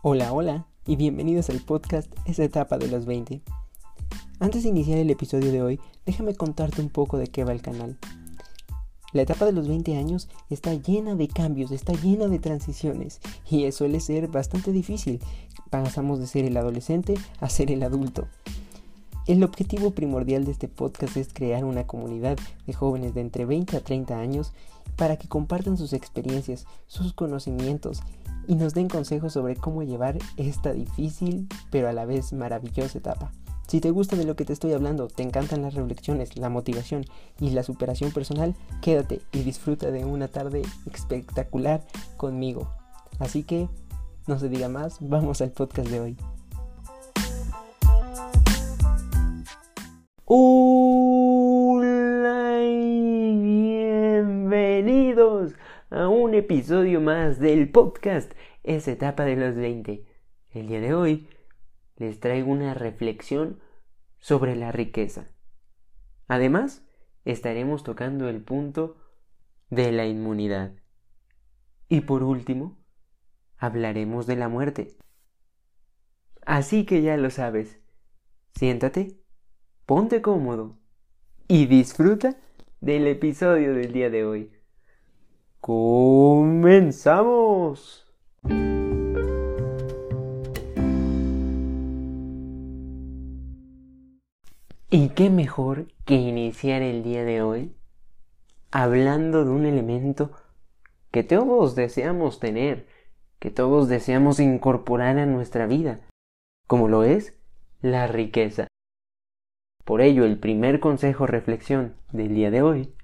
Hola, hola y bienvenidos al podcast Esa etapa de los 20. Antes de iniciar el episodio de hoy, déjame contarte un poco de qué va el canal. La etapa de los 20 años está llena de cambios, está llena de transiciones y suele ser bastante difícil. Pasamos de ser el adolescente a ser el adulto. El objetivo primordial de este podcast es crear una comunidad de jóvenes de entre 20 a 30 años para que compartan sus experiencias, sus conocimientos y nos den consejos sobre cómo llevar esta difícil pero a la vez maravillosa etapa. Si te gusta de lo que te estoy hablando, te encantan las reflexiones, la motivación y la superación personal, quédate y disfruta de una tarde espectacular conmigo. Así que, no se diga más, vamos al podcast de hoy. Hola y bienvenidos a un episodio más del podcast Esa etapa de los 20. El día de hoy les traigo una reflexión sobre la riqueza. Además, estaremos tocando el punto de la inmunidad. Y por último, hablaremos de la muerte. Así que ya lo sabes. Siéntate ponte cómodo y disfruta del episodio del día de hoy. ¡Comenzamos! ¿Y qué mejor que iniciar el día de hoy hablando de un elemento que todos deseamos tener, que todos deseamos incorporar a nuestra vida, como lo es la riqueza? Por ello, el primer consejo reflexión del día de hoy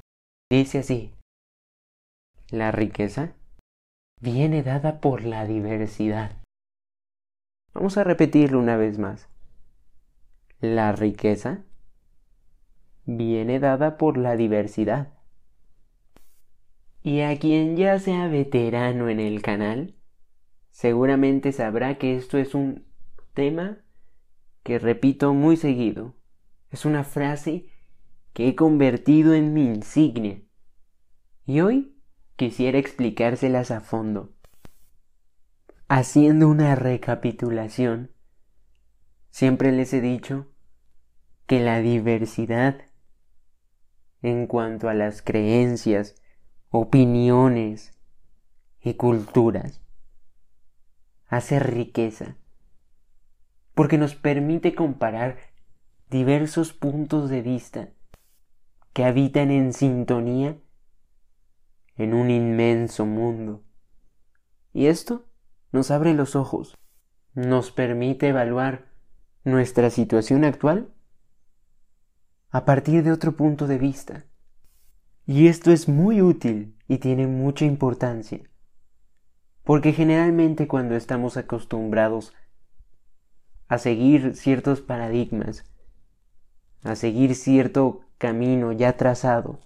dice así. La riqueza viene dada por la diversidad. Vamos a repetirlo una vez más. La riqueza viene dada por la diversidad. Y a quien ya sea veterano en el canal, seguramente sabrá que esto es un tema que repito muy seguido. Es una frase que he convertido en mi insignia. Y hoy quisiera explicárselas a fondo. Haciendo una recapitulación, siempre les he dicho que la diversidad en cuanto a las creencias, opiniones y culturas hace riqueza, porque nos permite comparar diversos puntos de vista que habitan en sintonía en un inmenso mundo. Y esto nos abre los ojos, nos permite evaluar nuestra situación actual a partir de otro punto de vista. Y esto es muy útil y tiene mucha importancia, porque generalmente cuando estamos acostumbrados a seguir ciertos paradigmas a seguir cierto camino ya trazado.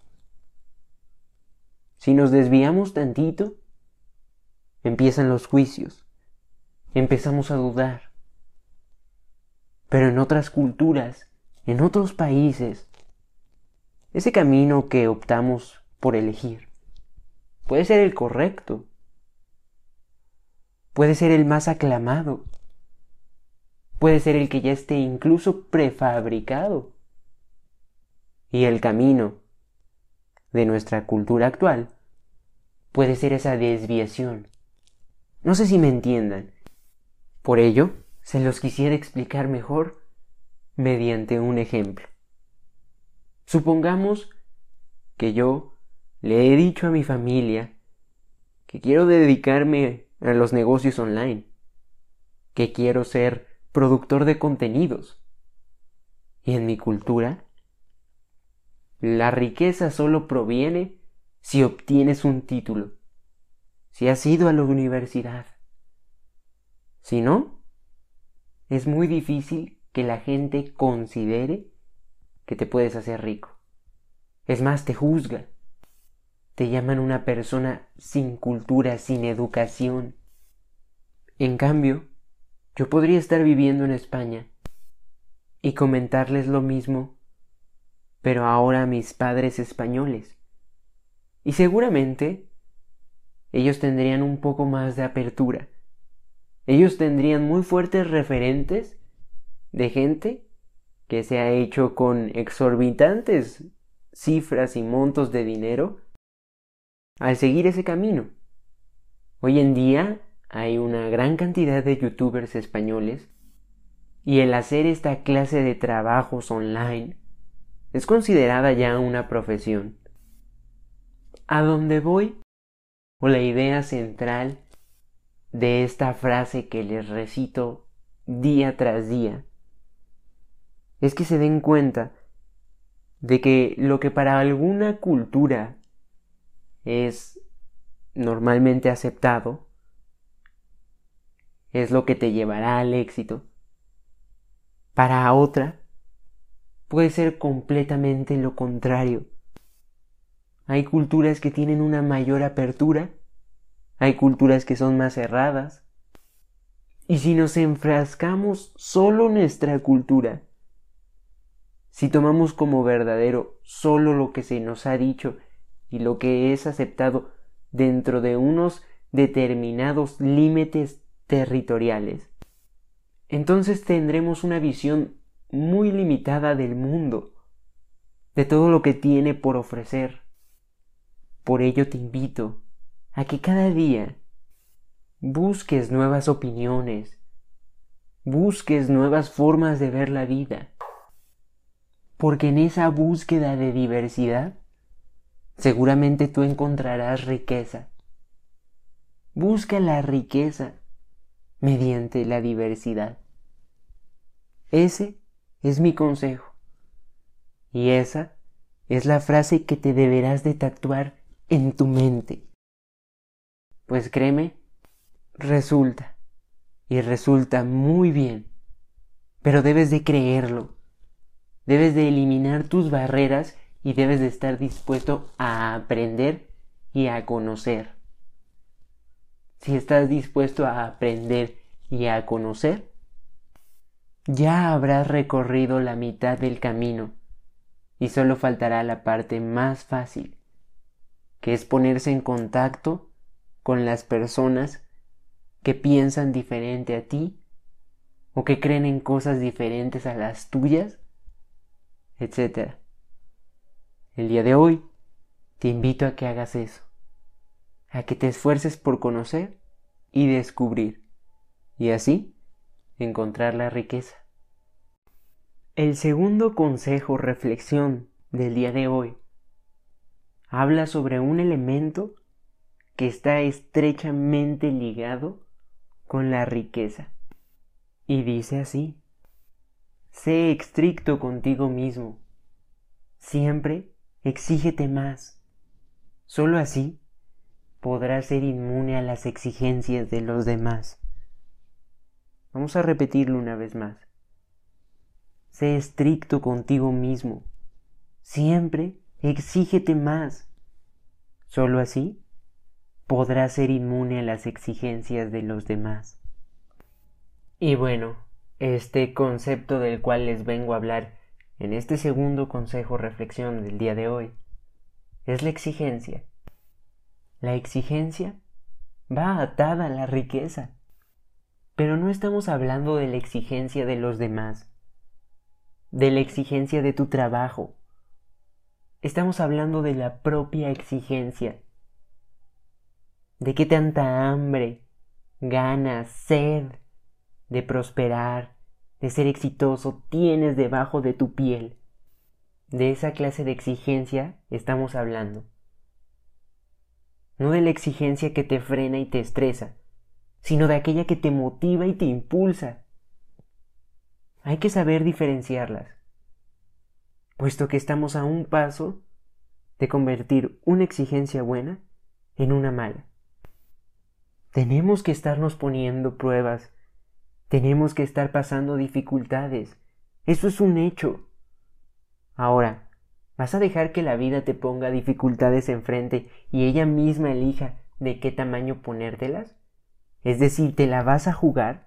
Si nos desviamos tantito, empiezan los juicios, empezamos a dudar. Pero en otras culturas, en otros países, ese camino que optamos por elegir puede ser el correcto, puede ser el más aclamado, puede ser el que ya esté incluso prefabricado. Y el camino de nuestra cultura actual puede ser esa desviación. No sé si me entiendan. Por ello, se los quisiera explicar mejor mediante un ejemplo. Supongamos que yo le he dicho a mi familia que quiero dedicarme a los negocios online, que quiero ser productor de contenidos. Y en mi cultura la riqueza solo proviene si obtienes un título, si has ido a la universidad. Si no, es muy difícil que la gente considere que te puedes hacer rico. Es más, te juzga. Te llaman una persona sin cultura, sin educación. En cambio, yo podría estar viviendo en España y comentarles lo mismo pero ahora mis padres españoles. Y seguramente ellos tendrían un poco más de apertura ellos tendrían muy fuertes referentes de gente que se ha hecho con exorbitantes cifras y montos de dinero al seguir ese camino. Hoy en día hay una gran cantidad de youtubers españoles y el hacer esta clase de trabajos online es considerada ya una profesión. ¿A dónde voy? O la idea central de esta frase que les recito día tras día es que se den cuenta de que lo que para alguna cultura es normalmente aceptado, es lo que te llevará al éxito. Para otra, puede ser completamente lo contrario. Hay culturas que tienen una mayor apertura, hay culturas que son más cerradas. Y si nos enfrascamos solo nuestra cultura, si tomamos como verdadero solo lo que se nos ha dicho y lo que es aceptado dentro de unos determinados límites territoriales, entonces tendremos una visión muy limitada del mundo, de todo lo que tiene por ofrecer. Por ello te invito a que cada día busques nuevas opiniones, busques nuevas formas de ver la vida, porque en esa búsqueda de diversidad seguramente tú encontrarás riqueza. Busca la riqueza mediante la diversidad. Ese es mi consejo. Y esa es la frase que te deberás de tatuar en tu mente. Pues créeme, resulta. Y resulta muy bien. Pero debes de creerlo. Debes de eliminar tus barreras y debes de estar dispuesto a aprender y a conocer. Si estás dispuesto a aprender y a conocer, ya habrás recorrido la mitad del camino y solo faltará la parte más fácil, que es ponerse en contacto con las personas que piensan diferente a ti o que creen en cosas diferentes a las tuyas, etc. El día de hoy te invito a que hagas eso, a que te esfuerces por conocer y descubrir, y así encontrar la riqueza. El segundo consejo reflexión del día de hoy habla sobre un elemento que está estrechamente ligado con la riqueza. Y dice así, sé estricto contigo mismo, siempre exígete más. Solo así podrás ser inmune a las exigencias de los demás. Vamos a repetirlo una vez más. Sé estricto contigo mismo. Siempre exígete más. Solo así podrás ser inmune a las exigencias de los demás. Y bueno, este concepto del cual les vengo a hablar en este segundo consejo reflexión del día de hoy es la exigencia. La exigencia va atada a la riqueza. Pero no estamos hablando de la exigencia de los demás, de la exigencia de tu trabajo. Estamos hablando de la propia exigencia. De qué tanta hambre, ganas, sed de prosperar, de ser exitoso tienes debajo de tu piel. De esa clase de exigencia estamos hablando. No de la exigencia que te frena y te estresa, sino de aquella que te motiva y te impulsa. Hay que saber diferenciarlas, puesto que estamos a un paso de convertir una exigencia buena en una mala. Tenemos que estarnos poniendo pruebas, tenemos que estar pasando dificultades, eso es un hecho. Ahora, ¿vas a dejar que la vida te ponga dificultades enfrente y ella misma elija de qué tamaño ponértelas? Es decir, ¿te la vas a jugar?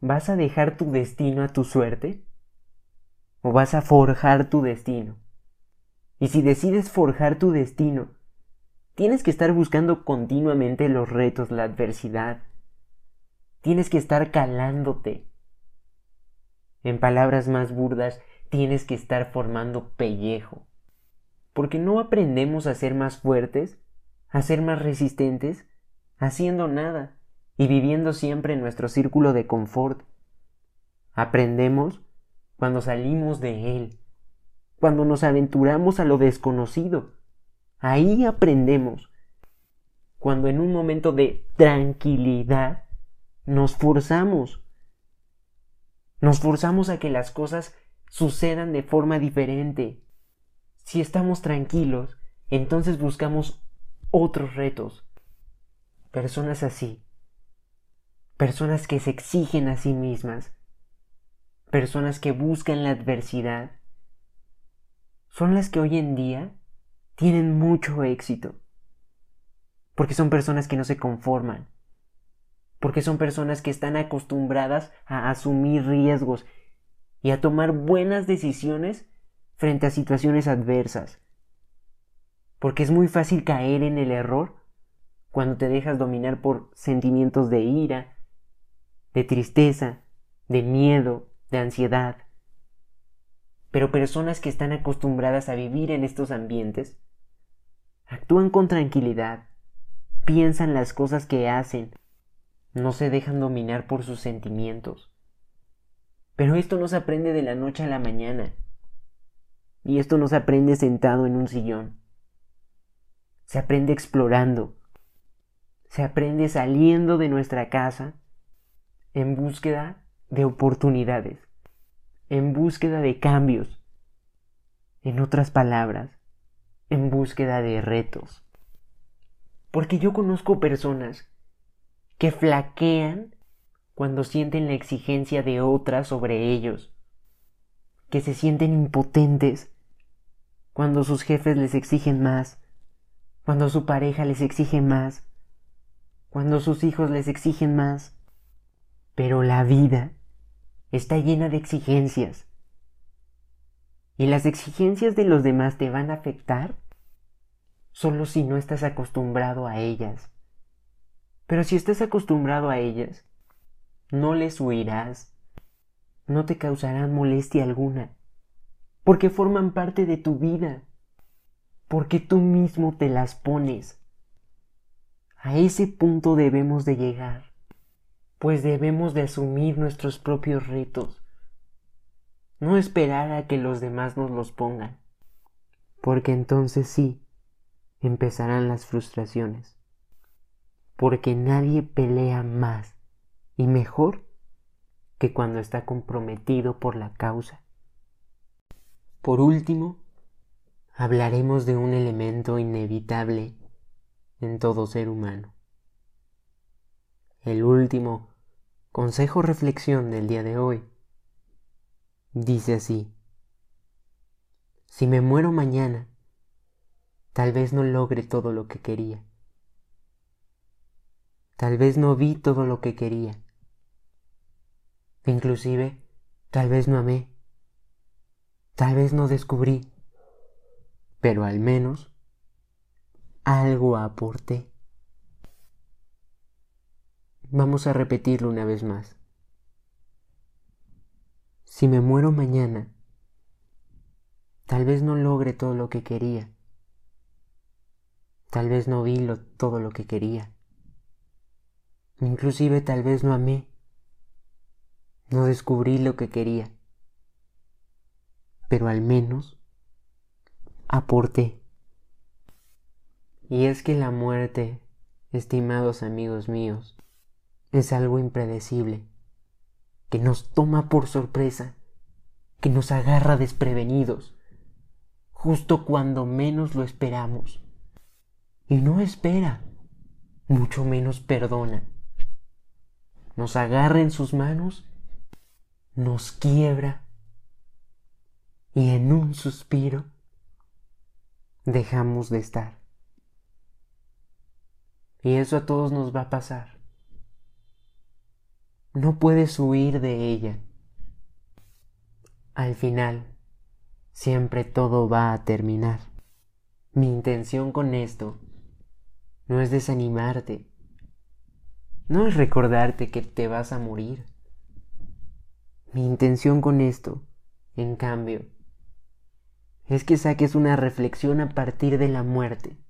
¿Vas a dejar tu destino a tu suerte? ¿O vas a forjar tu destino? Y si decides forjar tu destino, tienes que estar buscando continuamente los retos, la adversidad. tienes que estar calándote. En palabras más burdas, tienes que estar formando pellejo. Porque no aprendemos a ser más fuertes, a ser más resistentes, haciendo nada y viviendo siempre en nuestro círculo de confort. Aprendemos cuando salimos de él, cuando nos aventuramos a lo desconocido. Ahí aprendemos. Cuando en un momento de tranquilidad nos forzamos. Nos forzamos a que las cosas sucedan de forma diferente. Si estamos tranquilos, entonces buscamos otros retos. Personas así. Personas que se exigen a sí mismas. Personas que buscan la adversidad. Son las que hoy en día tienen mucho éxito. Porque son personas que no se conforman. Porque son personas que están acostumbradas a asumir riesgos y a tomar buenas decisiones frente a situaciones adversas. Porque es muy fácil caer en el error cuando te dejas dominar por sentimientos de ira, de tristeza, de miedo, de ansiedad. Pero personas que están acostumbradas a vivir en estos ambientes actúan con tranquilidad, piensan las cosas que hacen, no se dejan dominar por sus sentimientos. Pero esto no se aprende de la noche a la mañana. Y esto no se aprende sentado en un sillón. Se aprende explorando. Se aprende saliendo de nuestra casa en búsqueda de oportunidades, en búsqueda de cambios. En otras palabras, en búsqueda de retos. Porque yo conozco personas que flaquean cuando sienten la exigencia de otras sobre ellos, que se sienten impotentes cuando sus jefes les exigen más, cuando su pareja les exige más, cuando sus hijos les exigen más. Pero la vida está llena de exigencias. Y las exigencias de los demás te van a afectar solo si no estás acostumbrado a ellas. Pero si estás acostumbrado a ellas, no les huirás, no te causarán molestia alguna, porque forman parte de tu vida, porque tú mismo te las pones. A ese punto debemos de llegar, pues debemos de asumir nuestros propios retos, no esperar a que los demás nos los pongan, porque entonces sí, empezarán las frustraciones, porque nadie pelea más y mejor que cuando está comprometido por la causa. Por último, hablaremos de un elemento inevitable en todo ser humano. El último consejo reflexión del día de hoy dice así, si me muero mañana, tal vez no logre todo lo que quería. Tal vez no vi todo lo que quería. Inclusive, tal vez no amé. Tal vez no descubrí. Pero al menos algo aporté. Vamos a repetirlo una vez más. Si me muero mañana, tal vez no logre todo lo que quería. Tal vez no vi todo lo que quería. Inclusive tal vez no amé. No descubrí lo que quería. Pero al menos aporté. Y es que la muerte, estimados amigos míos, es algo impredecible, que nos toma por sorpresa, que nos agarra desprevenidos, justo cuando menos lo esperamos. Y no espera, mucho menos perdona nos agarra en sus manos, nos quiebra y en un suspiro dejamos de estar. Y eso a todos nos va a pasar. No puedes huir de ella. Al final, siempre todo va a terminar. Mi intención con esto no es desanimarte, no es recordarte que te vas a morir. Mi intención con esto, en cambio, es que saques una reflexión a partir de la muerte.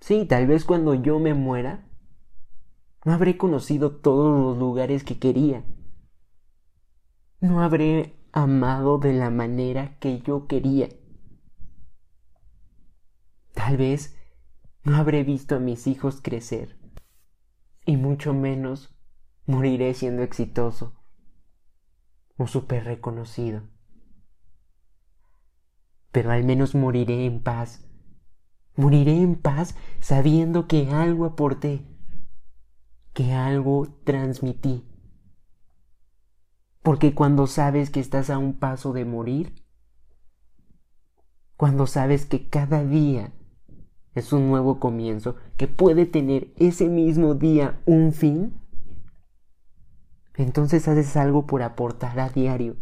Sí, tal vez cuando yo me muera, no habré conocido todos los lugares que quería. No habré amado de la manera que yo quería. Tal vez no habré visto a mis hijos crecer y mucho menos moriré siendo exitoso o súper reconocido. Pero al menos moriré en paz. Moriré en paz sabiendo que algo aporté, que algo transmití. Porque cuando sabes que estás a un paso de morir, cuando sabes que cada día es un nuevo comienzo que puede tener ese mismo día un fin, entonces haces algo por aportar a diario.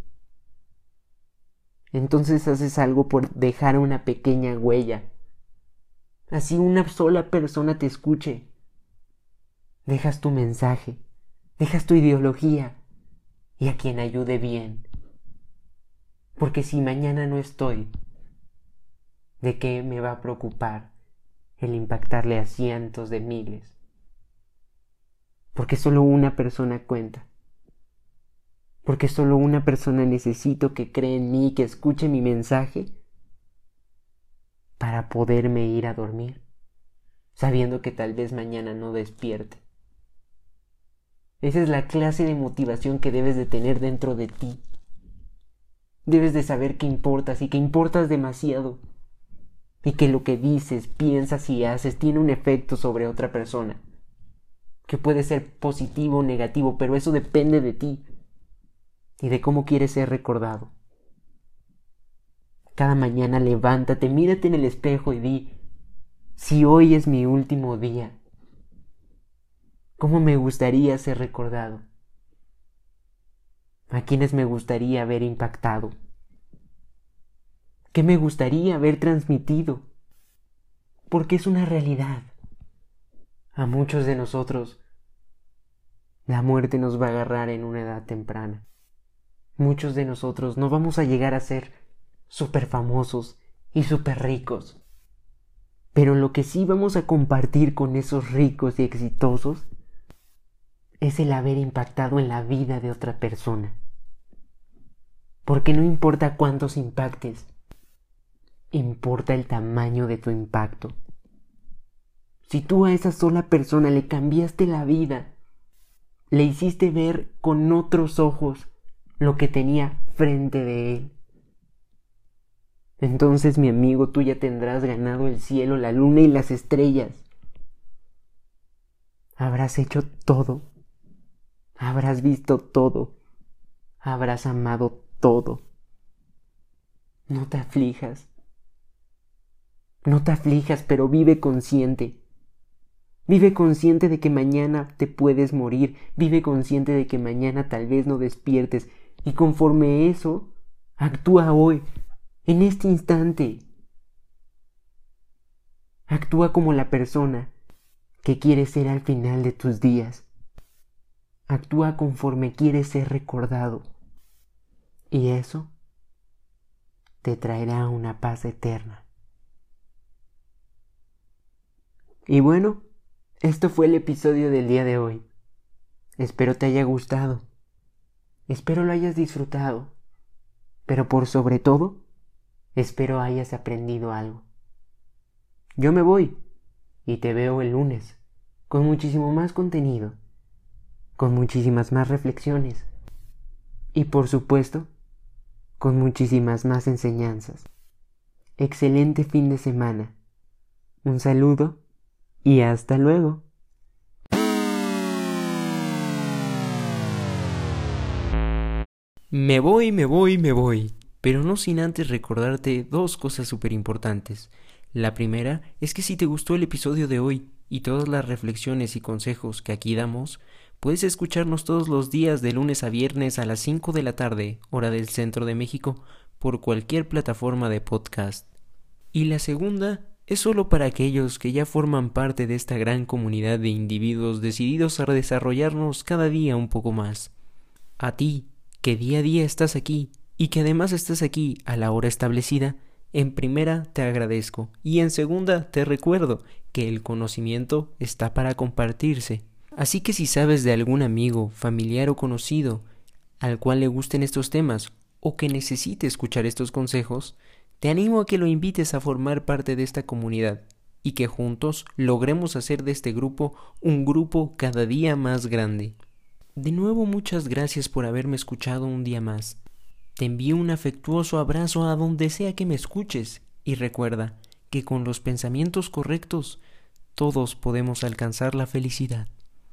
Entonces haces algo por dejar una pequeña huella. Así una sola persona te escuche. Dejas tu mensaje, dejas tu ideología y a quien ayude bien. Porque si mañana no estoy, ¿de qué me va a preocupar el impactarle a cientos de miles. Porque solo una persona cuenta. Porque solo una persona necesito que cree en mí, que escuche mi mensaje para poderme ir a dormir, sabiendo que tal vez mañana no despierte. Esa es la clase de motivación que debes de tener dentro de ti. Debes de saber que importas y que importas demasiado y que lo que dices, piensas y haces tiene un efecto sobre otra persona, que puede ser positivo o negativo, pero eso depende de ti y de cómo quieres ser recordado. Cada mañana levántate, mírate en el espejo y di, si hoy es mi último día, ¿cómo me gustaría ser recordado? ¿A quiénes me gustaría haber impactado? ¿Qué me gustaría haber transmitido? Porque es una realidad. A muchos de nosotros la muerte nos va a agarrar en una edad temprana. Muchos de nosotros no vamos a llegar a ser súper famosos y súper ricos. Pero lo que sí vamos a compartir con esos ricos y exitosos es el haber impactado en la vida de otra persona. Porque no importa cuántos impactes, importa el tamaño de tu impacto. Si tú a esa sola persona le cambiaste la vida, le hiciste ver con otros ojos lo que tenía frente de él, entonces mi amigo tú ya tendrás ganado el cielo, la luna y las estrellas. Habrás hecho todo, habrás visto todo, habrás amado todo. No te aflijas, no te aflijas, pero vive consciente. Vive consciente de que mañana te puedes morir, vive consciente de que mañana tal vez no despiertes, y conforme eso, actúa hoy, en este instante. Actúa como la persona que quieres ser al final de tus días. Actúa conforme quieres ser recordado. Y eso te traerá una paz eterna. Y bueno, esto fue el episodio del día de hoy. Espero te haya gustado. Espero lo hayas disfrutado. Pero por sobre todo, espero hayas aprendido algo. Yo me voy y te veo el lunes con muchísimo más contenido, con muchísimas más reflexiones y por supuesto, con muchísimas más enseñanzas. Excelente fin de semana. Un saludo y hasta luego. Me voy, me voy, me voy, pero no sin antes recordarte dos cosas súper importantes. La primera es que si te gustó el episodio de hoy y todas las reflexiones y consejos que aquí damos, puedes escucharnos todos los días de lunes a viernes a las 5 de la tarde, hora del centro de México, por cualquier plataforma de podcast. Y la segunda es solo para aquellos que ya forman parte de esta gran comunidad de individuos decididos a desarrollarnos cada día un poco más. A ti, que día a día estás aquí y que además estás aquí a la hora establecida, en primera te agradezco y en segunda te recuerdo que el conocimiento está para compartirse. Así que si sabes de algún amigo, familiar o conocido al cual le gusten estos temas o que necesite escuchar estos consejos, te animo a que lo invites a formar parte de esta comunidad y que juntos logremos hacer de este grupo un grupo cada día más grande. De nuevo muchas gracias por haberme escuchado un día más. Te envío un afectuoso abrazo a donde sea que me escuches y recuerda que con los pensamientos correctos todos podemos alcanzar la felicidad.